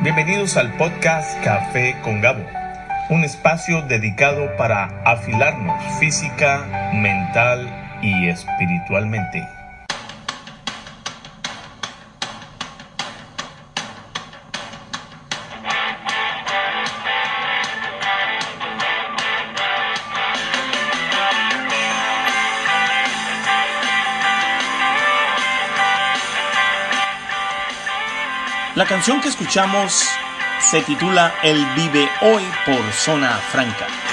Bienvenidos al podcast Café con Gabo, un espacio dedicado para afilarnos física, mental y espiritualmente. La canción que escuchamos se titula El vive hoy por Zona Franca.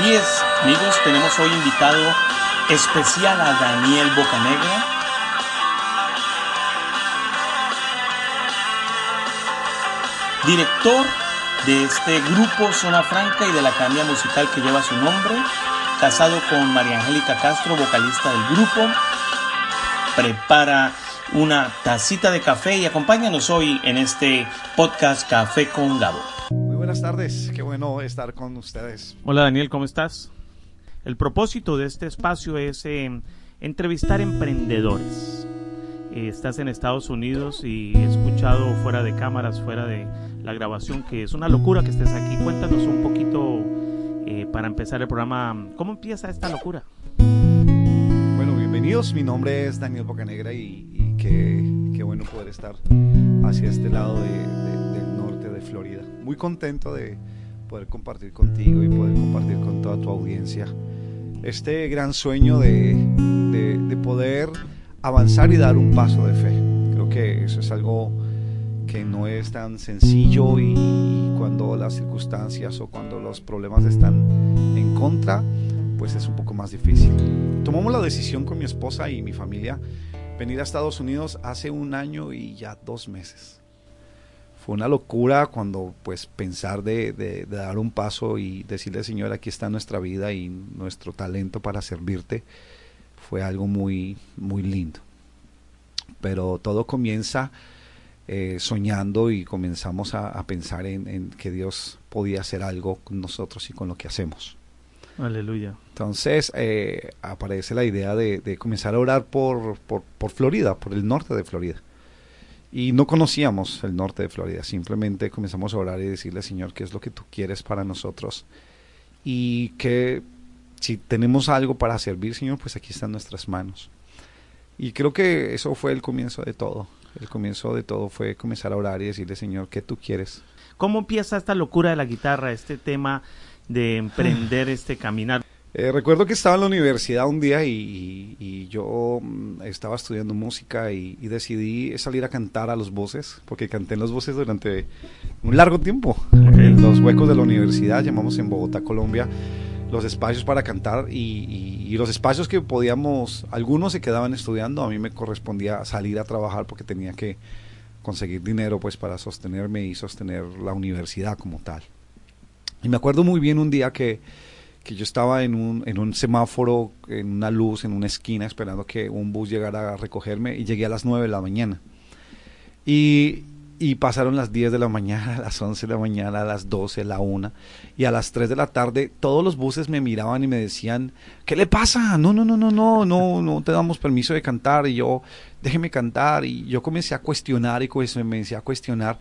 Así es, amigos, tenemos hoy invitado especial a Daniel Bocanegra. Director de este grupo Zona Franca y de la academia musical que lleva su nombre, casado con María Angélica Castro, vocalista del grupo, prepara una tacita de café y acompáñanos hoy en este podcast Café con Gabo. Tardes, qué bueno estar con ustedes. Hola Daniel, ¿cómo estás? El propósito de este espacio es eh, entrevistar emprendedores. Eh, estás en Estados Unidos y he escuchado fuera de cámaras, fuera de la grabación, que es una locura que estés aquí. Cuéntanos un poquito eh, para empezar el programa, ¿cómo empieza esta locura? Bueno, bienvenidos, mi nombre es Daniel Bocanegra y, y qué, qué bueno poder estar hacia este lado de- de- del norte de Florida. Muy contento de poder compartir contigo y poder compartir con toda tu audiencia este gran sueño de, de- de poder avanzar y dar un paso de fe. Creo que eso es algo que no es tan sencillo y, y cuando las circunstancias o cuando los problemas están en contra, pues es un poco más difícil. Tomamos la decisión con mi esposa y mi familia venir a Estados Unidos hace un año y ya dos meses. Fue una locura cuando pues pensar de, de- de dar un paso y decirle Señor, aquí está nuestra vida y nuestro talento para servirte. Fue algo muy, muy lindo. Pero todo comienza eh, soñando y comenzamos a, a pensar en, en que Dios podía hacer algo con nosotros y con lo que hacemos. Aleluya. Entonces eh, aparece la idea de, de comenzar a orar por, por, por Florida, por el norte de Florida. Y no conocíamos el norte de Florida, simplemente comenzamos a orar y decirle, Señor, ¿qué es lo que tú quieres para nosotros? Y que si tenemos algo para servir, Señor, pues aquí están nuestras manos. Y creo que eso fue el comienzo de todo. El comienzo de todo fue comenzar a orar y decirle, Señor, ¿qué tú quieres? ¿Cómo empieza esta locura de la guitarra, este tema de emprender este caminar? Eh, recuerdo que estaba en la universidad un día y, yo mm, estaba estudiando música y, decidí salir a cantar a los voces, porque canté en los voces durante un largo tiempo. En los huecos de la universidad, llamamos en Bogotá, Colombia, los espacios para cantar y- y los espacios que podíamos, algunos se quedaban estudiando, a mí me correspondía salir a trabajar porque tenía que conseguir dinero pues para sostenerme y sostener la universidad como tal. Y me acuerdo muy bien un día que, que yo estaba en un, en un semáforo, en una luz, en una esquina, esperando que un bus llegara a recogerme y llegué a las 9 de la mañana. Y, y pasaron las 10 de la mañana, las 11 de la mañana, las 12, a la 1 y a las 3 de la tarde todos los buses me miraban y me decían, ¿qué le pasa? No, no, no, no, no, no, no te damos permiso de cantar y yo, déjeme cantar y yo comencé a cuestionar y comencé a cuestionar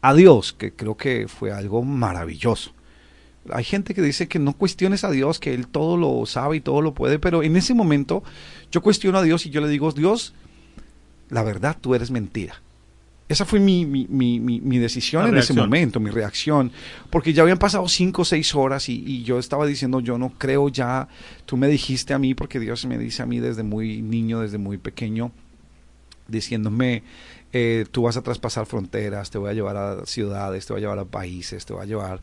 a Dios, que creo que fue algo maravilloso. Hay gente que dice que no cuestiones a Dios, que Él todo lo sabe y todo lo puede, pero en ese momento yo cuestiono a Dios y yo le digo, Dios, la verdad, tú eres mentira esa fue mi, mi, mi, mi decisión en ese momento, mi reacción, porque ya habían pasado cinco o seis horas y, yo estaba diciendo, yo no creo ya, tú me dijiste a mí, porque Dios me dice a mí desde muy niño, desde muy pequeño, diciéndome, eh, tú vas a traspasar fronteras, te voy a llevar a ciudades, te voy a llevar a países, te voy a llevar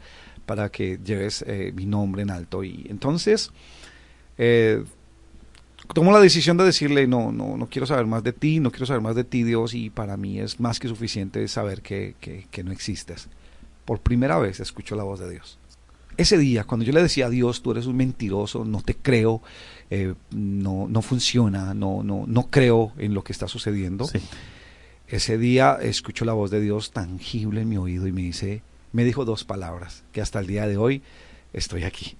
para que lleves eh, mi nombre en alto. Y entonces, eh, tomo la decisión de decirle, no, no, no quiero saber más de ti, no quiero saber más de ti, Dios, y para mí es más que suficiente saber que, que, no existes. Por primera vez escucho la voz de Dios. Ese día, cuando yo le decía a Dios, tú eres un mentiroso, no te creo, eh, no, no funciona, no, no, no creo en lo que está sucediendo. Ese día escucho la voz de Dios tangible en mi oído y me dice, me dijo dos palabras, que hasta el día de hoy estoy aquí.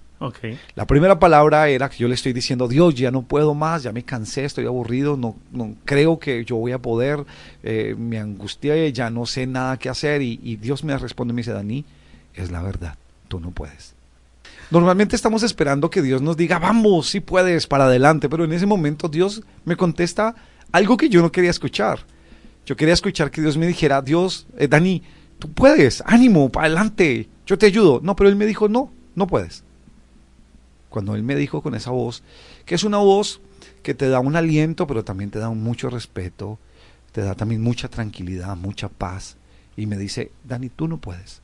La primera palabra era que yo le estoy diciendo, Dios, ya no puedo más, ya me cansé, estoy aburrido, no, no creo que yo voy a poder, eh, me angustié, ya no sé nada que hacer. Y, y Dios me responde y me dice, Dani, es la verdad, tú no puedes. Normalmente estamos esperando que Dios nos diga, vamos, sí puedes, para adelante, pero en ese momento Dios me contesta algo que yo no quería escuchar. Yo quería escuchar que Dios me dijera, Dios, eh, Dani, tú puedes, ánimo, para adelante, yo te ayudo. No, pero Él me dijo, no, no puedes cuando él me dijo con esa voz, que es una voz que te da un aliento, pero también te da mucho respeto, te da también mucha tranquilidad, mucha paz, y me dice, Dani, tú no puedes.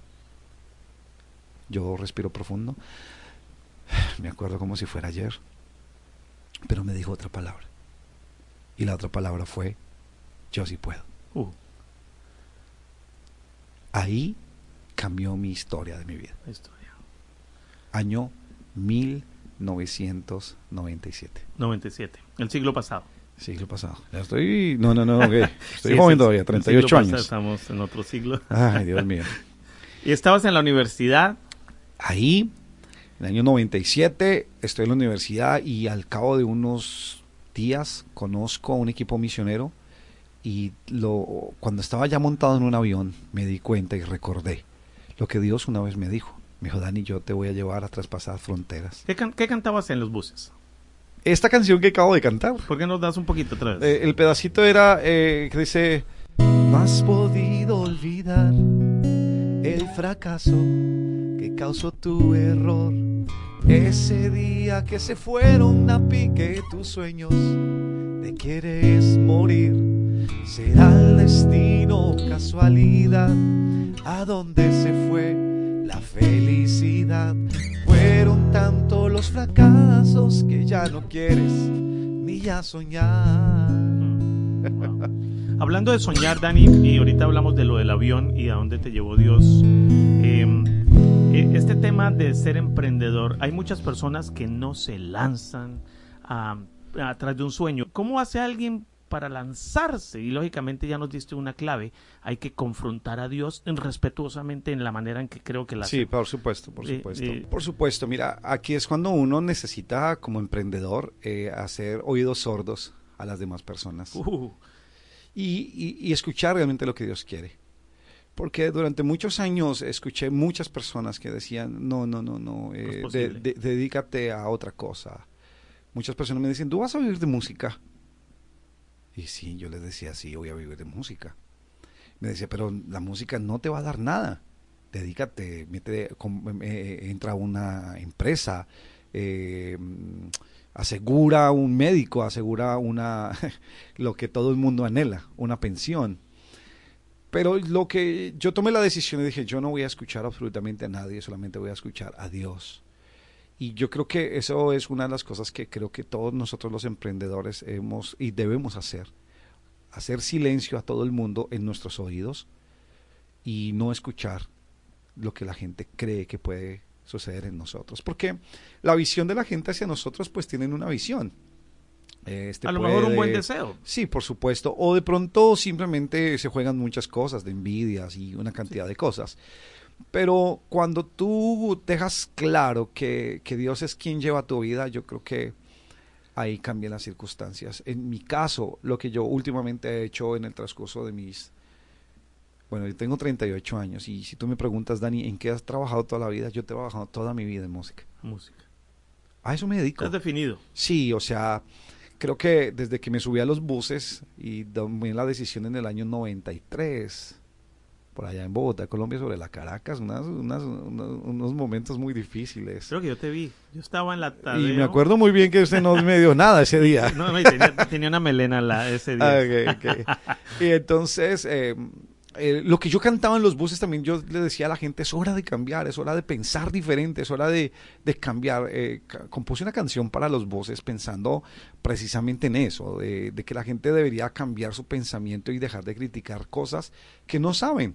Yo respiro profundo, me acuerdo como si fuera ayer, pero me dijo otra palabra. Y la otra palabra fue, yo sí puedo. Uh. Ahí cambió mi historia de mi vida. Historia. Año mil 997. 97, el siglo pasado. Siglo pasado. Ya estoy. No, no, no, estoy joven todavía, 38 años. estamos en otro siglo. Ay, Dios mío. ¿Y estabas en la universidad? Ahí, en el año 97, estoy en la universidad y al cabo de unos días conozco a un equipo misionero y lo, cuando estaba ya montado en un avión me di cuenta y recordé lo que Dios una vez me dijo. Me dijo, Dani, yo te voy a llevar a traspasar fronteras. ¿Qué, cantabas en los buses? Esta canción que acabo de cantar. ¿Por qué nos das un poquito otra vez? Eh, el pedacito era eh, que dice... No has podido olvidar el fracaso que causó tu error. Ese día que se fueron a pique tus sueños, te quieres morir. Será el destino, casualidad, a dónde se fue la felicidad. Fueron tanto los fracasos que ya no quieres ni ya soñar. Hablando de soñar, Dani, y ahorita hablamos de lo del avión y a dónde te llevó Dios. Em, e, este tema de ser emprendedor, hay muchas personas que no se lanzan atrás de un sueño. ¿Cómo hace alguien para lanzarse. Y lógicamente ya nos diste una clave. Hay que confrontar a Dios respetuosamente en la manera en que creo que la Sí, por supuesto, por eh, supuesto. Eh, por supuesto, mira, aquí es cuando uno necesita como emprendedor eh, hacer oídos sordos a las demás personas. Uh. Y, y, escuchar realmente lo que Dios quiere. Porque durante muchos años escuché muchas personas que decían, no, no, no, no, dedícate a otra cosa. Muchas personas me dicen, tú vas a vivir de música. Y sí, yo les decía, sí, voy a vivir de música. Me decía, pero la música no te va a dar nada. Dedícate, mete, eh, entra a una empresa, eh, asegura un médico, asegura una lo que todo el mundo anhela, una pensión. Pero lo que yo tomé la decisión y dije, yo no voy a escuchar absolutamente a nadie, solamente voy a escuchar a Dios. Y yo creo que eso es una de las cosas que creo que todos nosotros los emprendedores hemos y debemos hacer. hacer silencio a todo el mundo en nuestros oídos y no escuchar lo que la gente cree que puede suceder en nosotros. Porque la visión de la gente hacia nosotros pues tienen una visión. Este a lo mejor un buen deseo. Sí, por supuesto. O de pronto simplemente se juegan muchas cosas, de envidias y una cantidad de cosas. Pero cuando tú dejas claro que, que, Dios es quien lleva tu vida, yo creo que ahí cambian las circunstancias. En mi caso, lo que yo últimamente he hecho en el transcurso de mis... Bueno, yo tengo 38 años y si tú me preguntas, Dani, ¿en qué has trabajado toda la vida? Yo he trabajado toda mi vida en música. Música. A eso me dedico. ¿Has definido? Sí, o sea, creo que desde que me subí a los buses y tomé la decisión en el año 93, por allá en Bogotá, Colombia, sobre la Caracas, unas, unos momentos muy difíciles. Creo que yo te vi, yo estaba en la tarde. Y me acuerdo muy bien que usted no me dio nada ese día. no, no, tenía, una melena la, ese día. Ah, y entonces... Eh, eh, lo que yo cantaba en los buses también, yo le decía a la gente, es hora de cambiar, es hora de pensar diferente, es hora de, cambiar. Eh, compuse una canción para los buses pensando precisamente en eso, de, de que la gente debería cambiar su pensamiento y dejar de criticar cosas que no saben.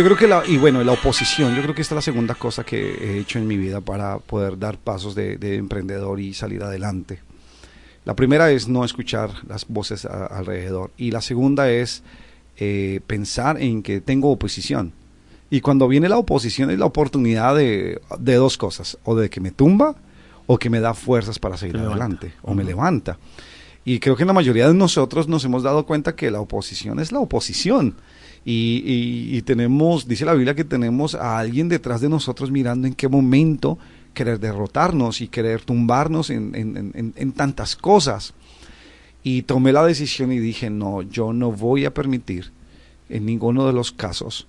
yo creo que la, y bueno, la oposición, yo creo que esta es la segunda cosa que he hecho en mi vida para poder dar pasos de, emprendedor y salir adelante. La primera es no escuchar las voces alrededor y la segunda es eh, pensar en que tengo oposición. Y cuando viene la oposición es la oportunidad de, dos cosas, o de que me tumba o que me da fuerzas para seguir adelante, o me levanta. Y creo que la mayoría de nosotros nos hemos dado cuenta que la oposición es la oposición y, tenemos, dice la Biblia que tenemos a alguien detrás de nosotros mirando en qué momento querer derrotarnos y querer tumbarnos en, tantas cosas. Y tomé la decisión y dije, no, yo no voy a permitir en ninguno de los casos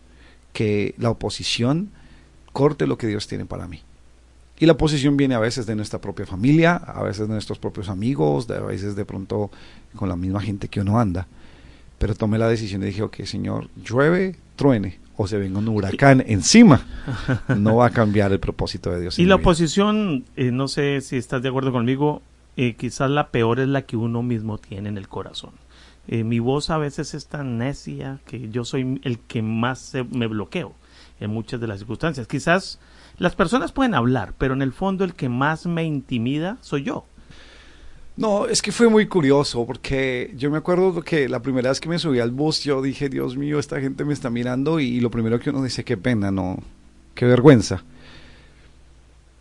que la oposición corte lo que Dios tiene para mí. Y la oposición viene a veces de nuestra propia familia, a veces de nuestros propios amigos, a veces de pronto con la misma gente que uno anda. Pero tomé la decisión y dije, ok, Señor, llueve, truene o se venga un huracán encima, no va a cambiar el propósito de Dios. Y la oposición, eh, no sé si estás de acuerdo conmigo, eh, quizás la peor es la que uno mismo tiene en el corazón. Eh, mi voz a veces es tan necia que yo soy el que más me bloqueo en muchas de las circunstancias. Quizás las personas pueden hablar, pero en el fondo el que más me intimida soy yo. No, es que fue muy curioso porque yo me acuerdo que la primera vez que me subí al bus yo dije, Dios mío, esta gente me está mirando y, lo primero que uno dice, qué pena, no, qué vergüenza.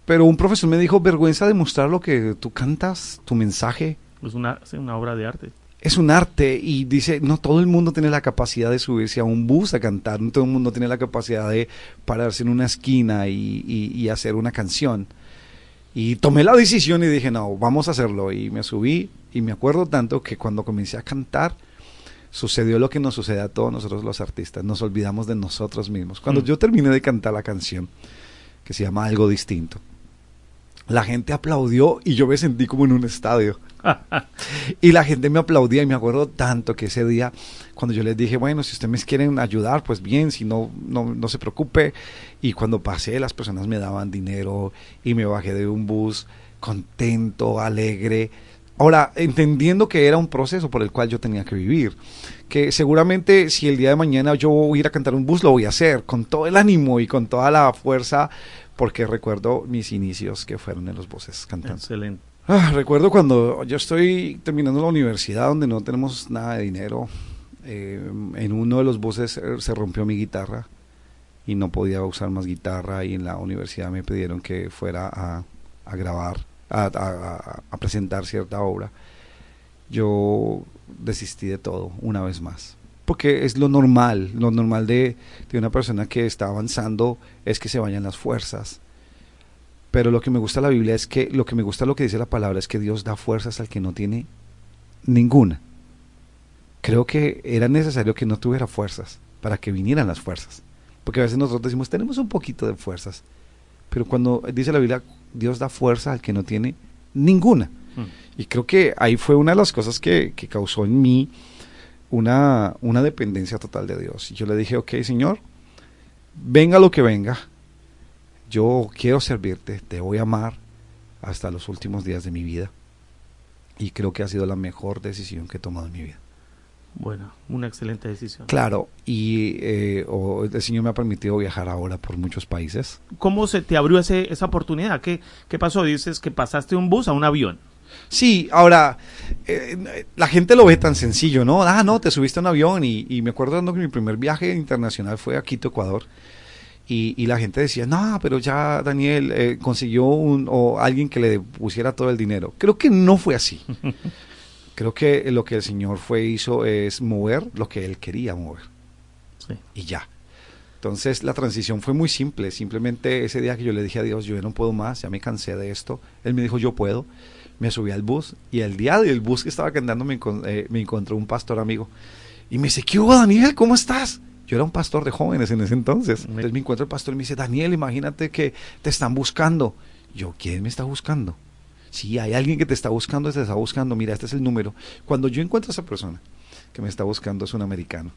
Pero un profesor me dijo, vergüenza de mostrar lo que tú cantas, tu mensaje. Es una, una obra de arte. Es un arte y dice, no todo el mundo tiene la capacidad de subirse a un bus a cantar, no todo el mundo tiene la capacidad de pararse en una esquina y, y hacer una canción. Y tomé la decisión y dije, no, vamos a hacerlo. Y me subí y me acuerdo tanto que cuando comencé a cantar, sucedió lo que nos sucede a todos nosotros los artistas. Nos olvidamos de nosotros mismos. Cuando Mm. yo terminé de cantar la canción, que se llama Algo Distinto, la gente aplaudió y yo me sentí como en un estadio. Y la gente me aplaudía y me acuerdo tanto que ese día, cuando yo les dije, bueno, si ustedes quieren ayudar, pues bien, si no, no, no se preocupe. Y cuando pasé, las personas me daban dinero y me bajé de un bus contento, alegre. Ahora, entendiendo que era un proceso por el cual yo tenía que vivir, que seguramente si el día de mañana yo voy a ir a cantar un bus, lo voy a hacer con todo el ánimo y con toda la fuerza, porque recuerdo mis inicios que fueron en los buses cantando. Excelente. Ah, recuerdo cuando yo estoy terminando la universidad donde no tenemos nada de dinero. eh, en uno de los buses eh, se rompió mi guitarra y no podía usar más guitarra y en la universidad me pidieron que fuera a, grabar, a- a- a presentar cierta obra. Yo desistí de todo una vez más. Porque es lo normal, lo normal de, de una persona que está avanzando es que se vayan las fuerzas. Pero lo que me gusta de la Biblia es que, lo que me gusta lo que dice la palabra es que Dios da fuerzas al que no tiene ninguna. Creo que era necesario que no tuviera fuerzas para que vinieran las fuerzas. Porque a veces nosotros decimos, tenemos un poquito de fuerzas. Pero cuando dice la Biblia, Dios da fuerza al que no tiene ninguna. Mm. Y creo que ahí fue una de las cosas que, que causó en mí una, una dependencia total de Dios. Y yo le dije, ok, Señor, venga lo que venga, yo quiero servirte, te voy a amar hasta los últimos días de mi vida. Y creo que ha sido la mejor decisión que he tomado en mi vida. Bueno, una excelente decisión. Claro, y eh, el Señor me ha permitido viajar ahora por muchos países. ¿Cómo se te abrió ese, esa oportunidad? ¿Qué, ¿Qué pasó? Dices que pasaste un bus a un avión. Sí, ahora, eh, la gente lo ve tan sencillo, ¿no? Ah, no, te subiste a un avión y, y me acuerdo que mi primer viaje internacional fue a Quito, Ecuador. Y, y la gente decía, no, pero ya Daniel eh, consiguió un, o alguien que le pusiera todo el dinero. Creo que no fue así. Creo que lo que el Señor fue hizo es mover lo que Él quería mover. Sí. Y ya. Entonces la transición fue muy simple. Simplemente ese día que yo le dije a Dios, yo ya no puedo más, ya me cansé de esto. Él me dijo, yo puedo. Me subí al bus y el día del bus que estaba cantando me, eh, me encontró un pastor amigo. Y me dice, ¿qué hubo Daniel? ¿Cómo estás? Yo era un pastor de jóvenes en ese entonces. Entonces me encuentra el pastor y me dice, Daniel, imagínate que te están buscando. Yo, ¿quién me está buscando? Si hay alguien que te está buscando, te está buscando. Mira, este es el número. Cuando yo encuentro a esa persona que me está buscando, es un americano.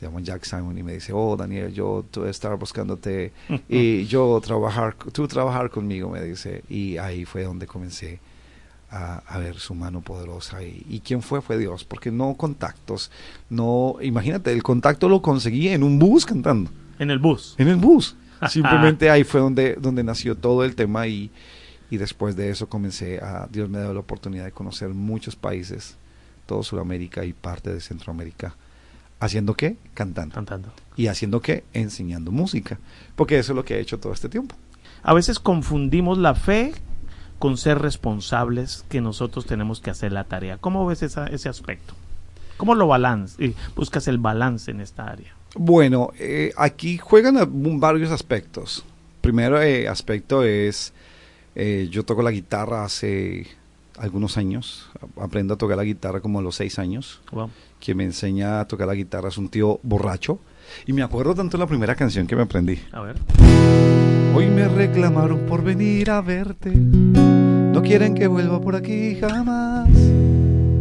Se llama Jack Simon y me dice, oh Daniel, yo estar buscándote y yo trabajar, tú trabajar conmigo, me dice. Y ahí fue donde comencé a, a ver su mano poderosa. Y, y quién fue? Fue Dios, porque no contactos, no, imagínate, el contacto lo conseguí en un bus cantando, En el bus. en el bus. Simplemente ahí fue donde, donde nació todo el tema y, y después de eso comencé a, Dios me dio la oportunidad de conocer muchos países, todo Sudamérica y parte de Centroamérica. ¿Haciendo qué? Cantando. Cantando. ¿Y haciendo qué? Enseñando música. Porque eso es lo que he hecho todo este tiempo. A veces confundimos la fe con ser responsables que nosotros tenemos que hacer la tarea. ¿Cómo ves esa- ese aspecto? ¿Cómo lo balance, eh, buscas el balance en esta área? Bueno, eh, aquí juegan varios aspectos. Primero eh, aspecto es, eh, yo toco la guitarra hace algunos años. Aprendo a tocar la guitarra como a los seis años. Wow. Quien me enseña a tocar la guitarra es un tío borracho. Y me acuerdo tanto de la primera canción que me aprendí. A ver. Hoy me reclamaron por venir a verte. No quieren que vuelva por aquí jamás.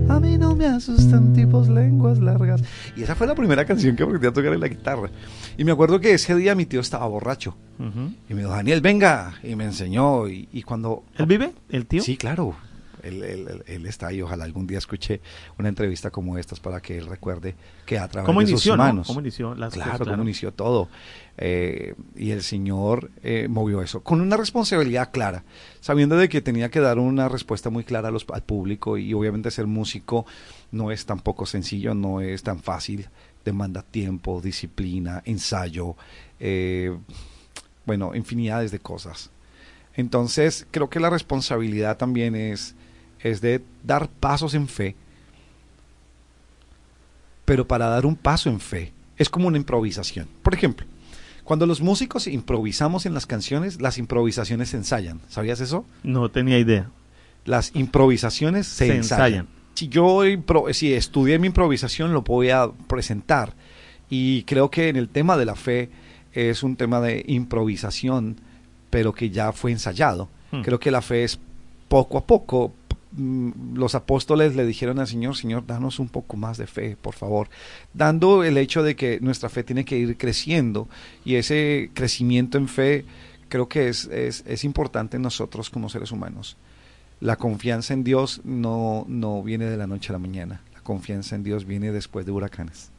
A mí no me asustan tipos lenguas largas. Y esa fue la primera canción que aprendí a tocar en la guitarra. Y me acuerdo que ese día mi tío estaba borracho. Ujú. Y me dijo, Daniel, venga. Y me enseñó. Y, y cuando... ¿Él vive? ¿El tío? Sí, claro. Él, él- él- está ahí. Ojalá algún día escuche una entrevista como estas para que él recuerde que a través ¿Cómo de sus no? manos... ¿Cómo inició las Claro, cosas? cómo inició todo. Eh, y el Señor eh, movió eso con una responsabilidad clara, sabiendo de que tenía que dar una respuesta muy clara a los- al público y obviamente ser músico no es tampoco sencillo, no es tan fácil, demanda tiempo, disciplina, ensayo, eh, bueno, infinidades de cosas. Entonces, creo que la responsabilidad también es, es de dar pasos en fe, pero para dar un paso en fe es como una improvisación. Por ejemplo, Cuando los músicos improvisamos en las canciones, las improvisaciones se ensayan. ¿Sabías eso? No tenía idea. Las improvisaciones se, Se ensayan. ensayan. Si yo si estudié mi improvisación, lo voy a presentar. Y creo que en el tema de la fe es un tema de improvisación, pero que ya fue ensayado. Hmm. Creo que la fe es poco a poco. Mm, Los apóstoles le dijeron al Señor, Señor, danos un poco más de fe, por favor. Dando el hecho de que nuestra fe tiene que ir creciendo y ese crecimiento en fe creo que es, es, importante en nosotros como seres humanos. La confianza en Dios no, no viene de la noche a la mañana. La confianza en Dios viene después de huracanes.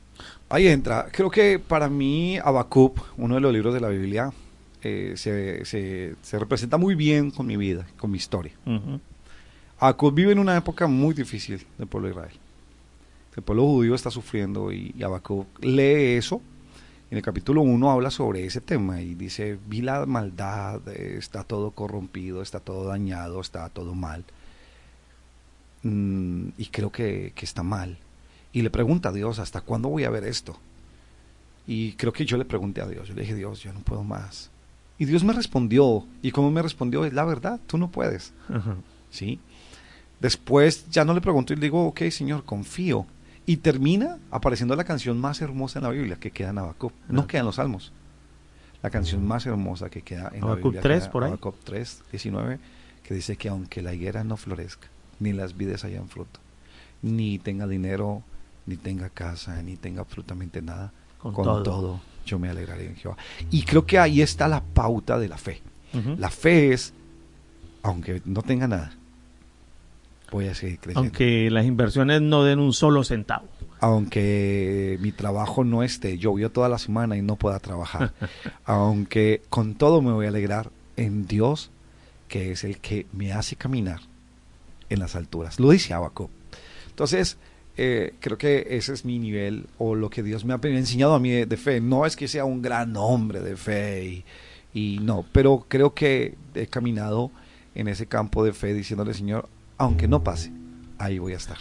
Ahí entra. Creo que para mí Habacuc, uno de los libros de la Biblia, eh, se, se- se representa muy bien con mi vida, con mi historia. Habacuc vive en una época muy difícil del pueblo de Israel. El pueblo judío está sufriendo y, y Habacuc lee eso. En el capítulo 1 habla sobre ese tema y dice, vi la maldad, está todo corrompido, está todo dañado, está todo mal. Mm, y creo que, que está mal. Y le pregunta a Dios, ¿hasta cuándo voy a ver esto? Y creo que yo le pregunté a Dios, yo le dije, Dios, yo no puedo más. Y Dios me respondió, y como me respondió, es la verdad, tú no puedes. Ajá. ¿Sí? Después ya no le pregunto y le digo, ok, Señor, confío. Y termina apareciendo la canción más hermosa en la Biblia, que queda en Habacuc. No queda en los Salmos. La canción más hermosa que queda en la Habacuc Biblia. 3 queda por ahí. Habacuc 3, 19, que dice que aunque la higuera no florezca, ni las vides hayan fruto, ni tenga dinero, ni tenga casa, ni tenga absolutamente nada, Con con, todo. todo. yo me alegraré en Jehová. Y creo que ahí está la pauta de la fe. La fe es, aunque no tenga nada, voy a seguir creciendo. Aunque las inversiones no den un solo centavo. Aunque mi trabajo no esté, llovió toda la semana y no pueda trabajar. aunque con todo me voy a alegrar en Dios, que es el que me hace caminar en las alturas. Lo dice Abaco. Entonces, eh, creo que ese es mi nivel o lo que Dios me ha enseñado a mí de, de fe. No es que sea un gran hombre de fe y, y no, pero creo que he caminado en ese campo de fe diciéndole, Señor, aunque no pase, ahí voy a estar.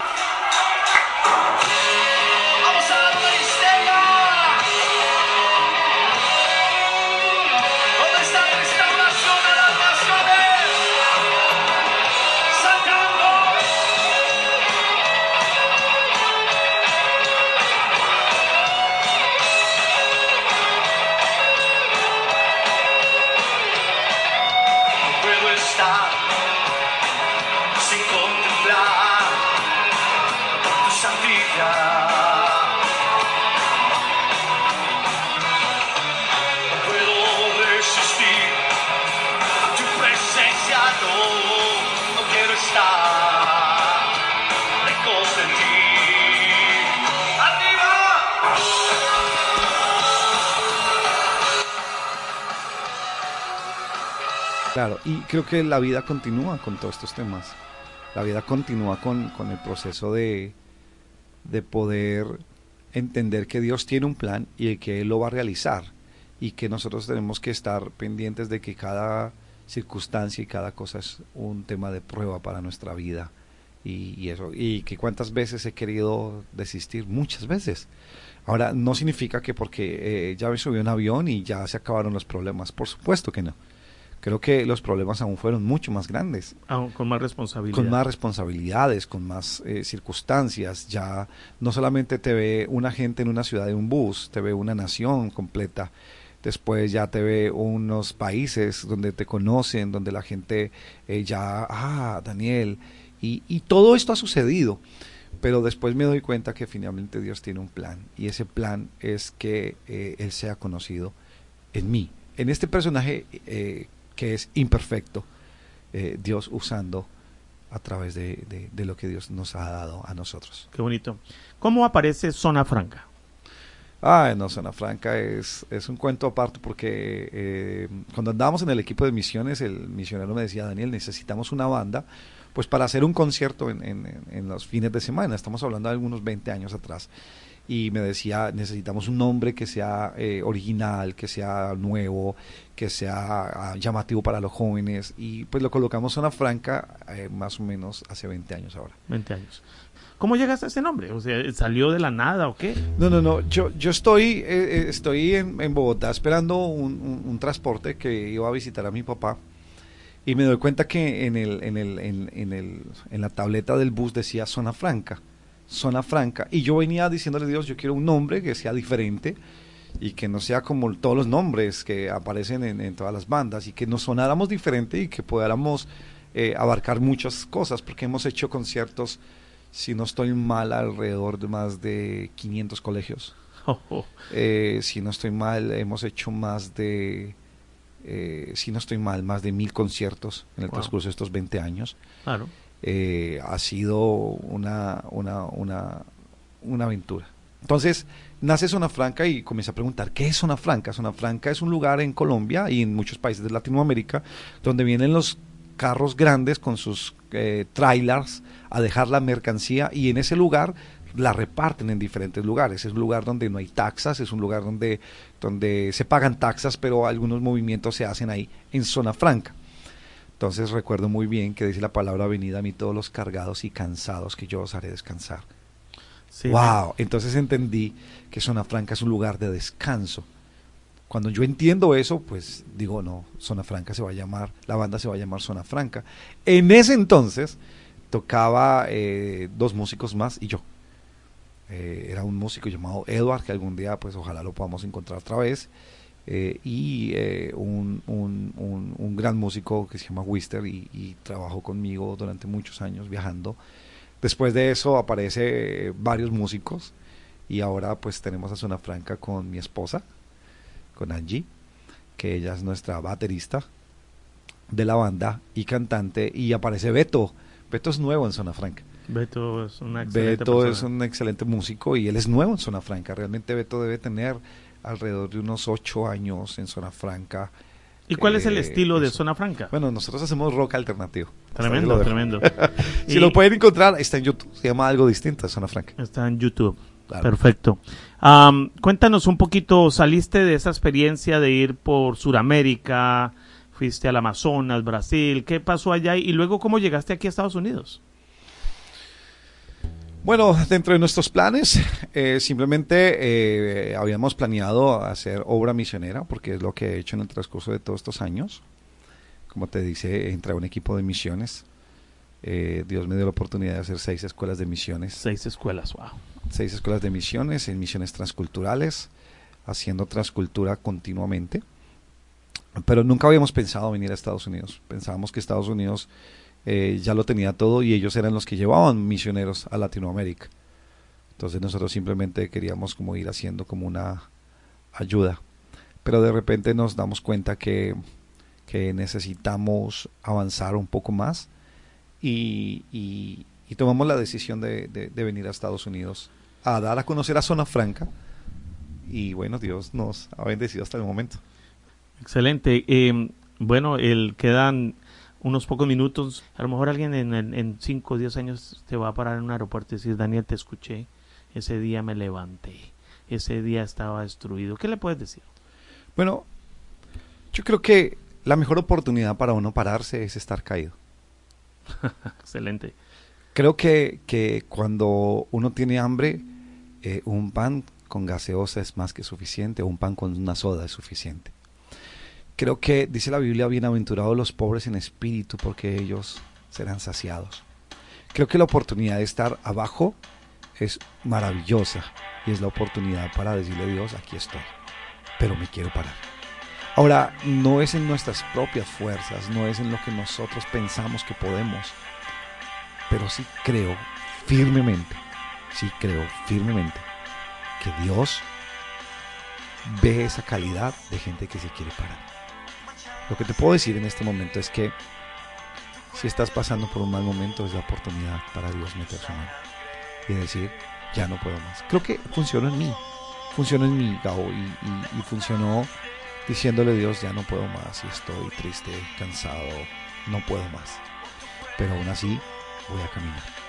Creo que la vida continúa con todos estos temas. La vida continúa con, con el proceso de, de poder entender que Dios tiene un plan y que Él lo va a realizar. Y que nosotros tenemos que estar pendientes de que cada circunstancia y cada cosa es un tema de prueba para nuestra vida. Y, y eso, y que cuántas veces he querido desistir, muchas veces. Ahora, no significa que porque eh, ya me subí a un avión y ya se acabaron los problemas, por supuesto que no. Creo que los problemas aún fueron mucho más grandes, Aún con más responsabilidad. con más responsabilidades, con más eh, circunstancias. Ya no solamente te ve una gente en una ciudad de un bus, te ve una nación completa. Después ya te ve unos países donde te conocen, donde la gente eh, ya, ah, Daniel. Y, y todo esto ha sucedido. Pero después me doy cuenta que finalmente Dios tiene un plan. Y ese plan es que eh, Él sea conocido en mí. En este personaje eh, que es imperfecto, eh, Dios usando a través de, de- de lo que Dios nos ha dado a nosotros. Qué bonito. ¿Cómo aparece Zona Franca? Ah, no, Zona Franca es, es un cuento aparte porque eh, cuando andábamos en el equipo de misiones, el misionero me decía, Daniel, necesitamos una banda pues para hacer un concierto en, en- en- en los fines de semana. Estamos hablando de algunos 20 años atrás. Y me decía, necesitamos un nombre que sea eh, original, que sea nuevo, que sea ah, llamativo para los jóvenes. Y pues lo colocamos Zona Franca eh, más o menos hace 20 años ahora. 20 años. ¿Cómo llegaste a ese nombre? O sea, ¿salió de la nada o qué? No, no, no. Yo, yo estoy, eh, eh, estoy en, en Bogotá esperando un, un- un transporte que iba a visitar a mi papá. Y me doy cuenta que en, el, en, el, en, en el, en la tableta del bus decía zona franca. Zona franca. Y yo venía diciéndole a Dios, yo quiero un nombre que sea diferente y que no sea como todos los nombres que aparecen en, en todas las bandas y que nos sonáramos diferente y que podamos eh, abarcar muchas cosas porque hemos hecho conciertos, si no estoy mal, alrededor de más de 500 colegios. Oh, oh. Eh, si no estoy mal, hemos hecho más de, eh, si no estoy mal, más de mil conciertos en el Wow. transcurso de estos 20 años. Claro. Eh, ha sido una, una, una, una aventura. Entonces, nace Zona Franca y comienza a preguntar, ¿qué es Zona Franca? Zona Franca es un lugar en Colombia y en muchos países de Latinoamérica donde vienen los carros grandes con sus eh, trailers a dejar la mercancía y en ese lugar la reparten en diferentes lugares. Es un lugar donde no hay taxas, es un lugar donde, donde se pagan taxas, pero algunos movimientos se hacen ahí en Zona Franca. Entonces recuerdo muy bien que dice la palabra venida a mí todos los cargados y cansados que yo os haré descansar. Sí, wow, entonces entendí que Zona Franca es un lugar de descanso. Cuando yo entiendo eso, pues digo, no, Zona Franca se va a llamar, la banda se va a llamar Zona Franca. En ese entonces tocaba eh, dos músicos más y yo. Eh, era un músico llamado Edward, que algún día pues ojalá lo podamos encontrar otra vez. Eh, y eh, un, un- un- un gran músico que se llama Wister y, y trabajó conmigo durante muchos años viajando. Después de eso aparece eh, varios músicos y ahora pues tenemos a Zona Franca con mi esposa, con Angie, que ella es nuestra baterista de la banda y cantante y aparece Beto. Beto es nuevo en Zona Franca. Beto es una excelente Beto es un excelente músico y él es nuevo en Zona Franca. Realmente Beto debe tener alrededor de unos ocho años en Zona Franca. ¿Y cuál es el Eh, estilo de. Zona Franca? Bueno, nosotros hacemos rock alternativo. Tremendo, tremendo. Si Y lo pueden encontrar, está en YouTube. Se llama algo distinto Zona Franca. Está en YouTube. Claro. Perfecto. Cuéntanos un poquito, saliste de esa experiencia de ir por Sudamérica, fuiste al Amazonas, Brasil, ¿qué pasó allá? Y luego, ¿cómo llegaste aquí a Estados Unidos? Bueno, dentro de nuestros planes, eh, simplemente eh, habíamos planeado hacer obra misionera, porque es lo que he hecho en el transcurso de todos estos años. Como te dice, entré a un equipo de misiones. Eh, Dios me dio la oportunidad de hacer seis escuelas de misiones. Seis escuelas, wow. Seis escuelas de misiones, en misiones transculturales, haciendo transcultura continuamente. Pero nunca habíamos pensado venir a Estados Unidos. Pensábamos que Estados Unidos eh, ya lo tenía todo y ellos eran los que llevaban misioneros a Latinoamérica. Entonces nosotros simplemente queríamos como ir haciendo como una ayuda. Pero de repente nos damos cuenta que, que necesitamos avanzar un poco más y, y- tomamos la decisión de, de- venir a Estados Unidos a dar a conocer a Zona Franca. Y bueno, Dios nos ha bendecido hasta el momento. Excelente. Eh, bueno, el, quedan unos pocos minutos. A lo mejor alguien en, en, en 5 o 10 años te va a parar en un aeropuerto y decir, Daniel, te escuché. Ese día me levanté. Ese día estaba destruido. ¿Qué le puedes decir? Bueno, yo creo que la mejor oportunidad para uno pararse es estar caído. Excelente. Creo que, que cuando uno tiene hambre, eh, un pan con gaseosa es más que suficiente, un pan con una soda es suficiente. Creo que dice la Biblia, bienaventurados los pobres en espíritu, porque ellos serán saciados. Creo que la oportunidad de estar abajo es maravillosa y es la oportunidad para decirle a Dios, aquí estoy, pero me quiero parar. Ahora, no es en nuestras propias fuerzas, no es en lo que nosotros pensamos que podemos, pero sí creo firmemente, sí creo firmemente que Dios ve esa calidad de gente que se quiere parar. Lo que te puedo decir en este momento es que si estás pasando por un mal momento es la oportunidad para Dios meter su mano y decir, ya no puedo más. Creo que funcionó en mí, funcionó en mí, Gabo, y, funcionó diciéndole a Dios, ya no puedo más, y estoy triste, cansado, no puedo más. Pero aún así voy a caminar.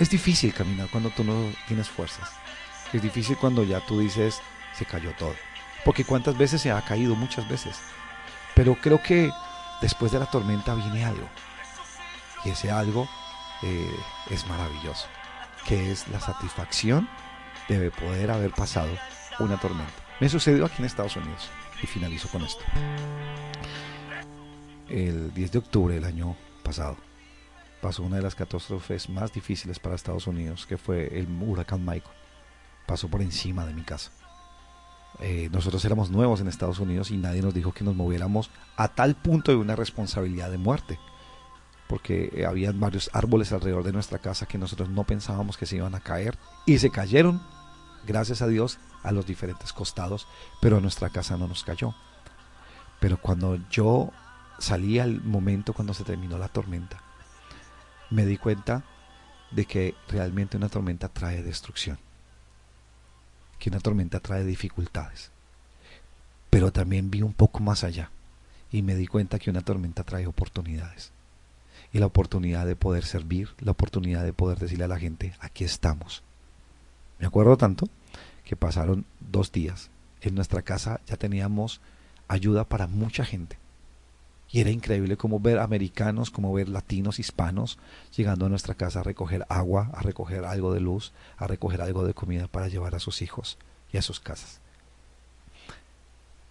Es difícil caminar cuando tú no tienes fuerzas. Es difícil cuando ya tú dices, se cayó todo. porque cuántas veces se ha caído, muchas veces. Pero creo que después de la tormenta viene algo. Y ese algo eh, es maravilloso, que es la satisfacción de poder haber pasado una tormenta. Me sucedió aquí en Estados Unidos y finalizo con esto. El 10 de octubre del año pasado pasó una de las catástrofes más difíciles para Estados Unidos, que fue el huracán Michael. Pasó por encima de mi casa. Eh, nosotros éramos nuevos en Estados Unidos y nadie nos dijo que nos moviéramos a tal punto de una responsabilidad de muerte. Porque eh, habían varios árboles alrededor de nuestra casa que nosotros no pensábamos que se iban a caer. Y se cayeron, gracias a Dios, a los diferentes costados, pero nuestra casa no nos cayó. Pero cuando yo salí al momento cuando se terminó la tormenta, me di cuenta de que realmente una tormenta trae destrucción, que una tormenta trae dificultades. Pero también vi un poco más allá y me di cuenta que una tormenta trae oportunidades. Y la oportunidad de poder servir, la oportunidad de poder decirle a la gente, aquí estamos. Me acuerdo tanto que pasaron dos días. En nuestra casa ya teníamos ayuda para mucha gente. Y era increíble como ver americanos, como ver latinos, hispanos, llegando a nuestra casa a recoger agua, a recoger algo de luz, a recoger algo de comida para llevar a sus hijos y a sus casas.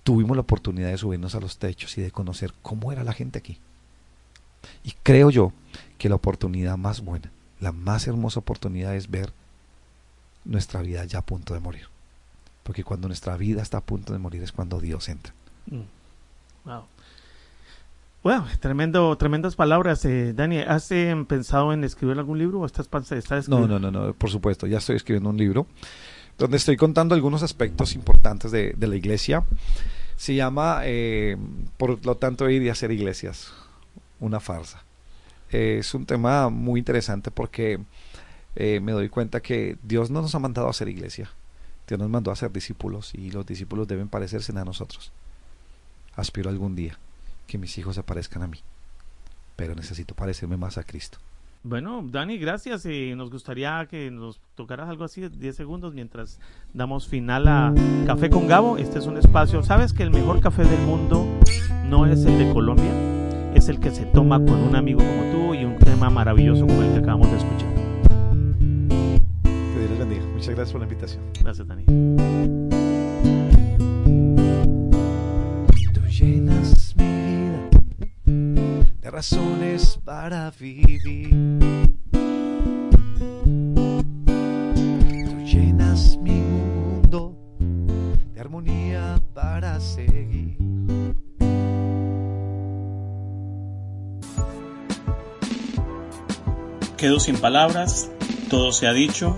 Tuvimos la oportunidad de subirnos a los techos y de conocer cómo era la gente aquí. Y creo yo que la oportunidad más buena, la más hermosa oportunidad es ver nuestra vida ya a punto de morir. Porque cuando nuestra vida está a punto de morir es cuando Dios entra. Mm. Wow. Bueno, tremendo, tremendas palabras, eh, Dani. ¿Has eh, pensado en escribir algún libro o estás, estás No, no, no, no, por supuesto. Ya estoy escribiendo un libro donde estoy contando algunos aspectos importantes de, la iglesia. Se llama, eh, por lo tanto, ir y hacer iglesias. Una farsa. es un tema muy interesante porque me doy cuenta que Dios no nos ha mandado a hacer iglesia. Dios nos mandó a ser discípulos y los discípulos deben parecerse a nosotros. Aspiro algún día que mis hijos se parezcan a mí, pero necesito parecerme más a Cristo. Bueno, Dani, gracias. y nos gustaría que nos tocaras algo así, 10 segundos, mientras damos final a Café con Gabo. Este es un espacio. ¿Sabes que el mejor café del mundo no es el de Colombia? Es el que se toma con un amigo como tú y un tema maravilloso como el que acabamos de escuchar. Que Dios les bendiga. Muchas gracias por la invitación. Gracias, Dani. Razones para vivir. Tú llenas mi mundo de armonía para seguir. Quedo sin palabras, todo se ha dicho,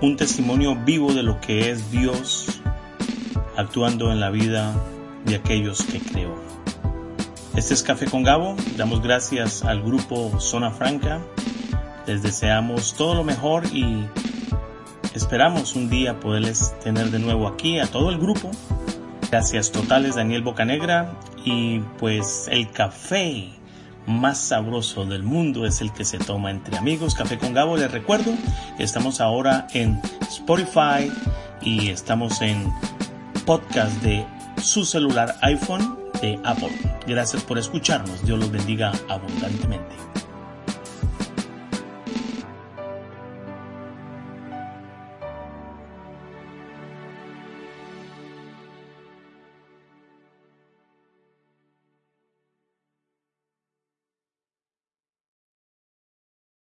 un testimonio vivo de lo que es Dios actuando en la vida de aquellos que creo. Este es Café con Gabo. Damos gracias al grupo Zona Franca. Les deseamos todo lo mejor y esperamos un día poderles tener de nuevo aquí a todo el grupo. Gracias totales Daniel Bocanegra y pues el café más sabroso del mundo es el que se toma entre amigos. Café con Gabo, les recuerdo estamos ahora en Spotify y estamos en podcast de su celular iPhone de Apple. Gracias por escucharnos. Dios los bendiga abundantemente.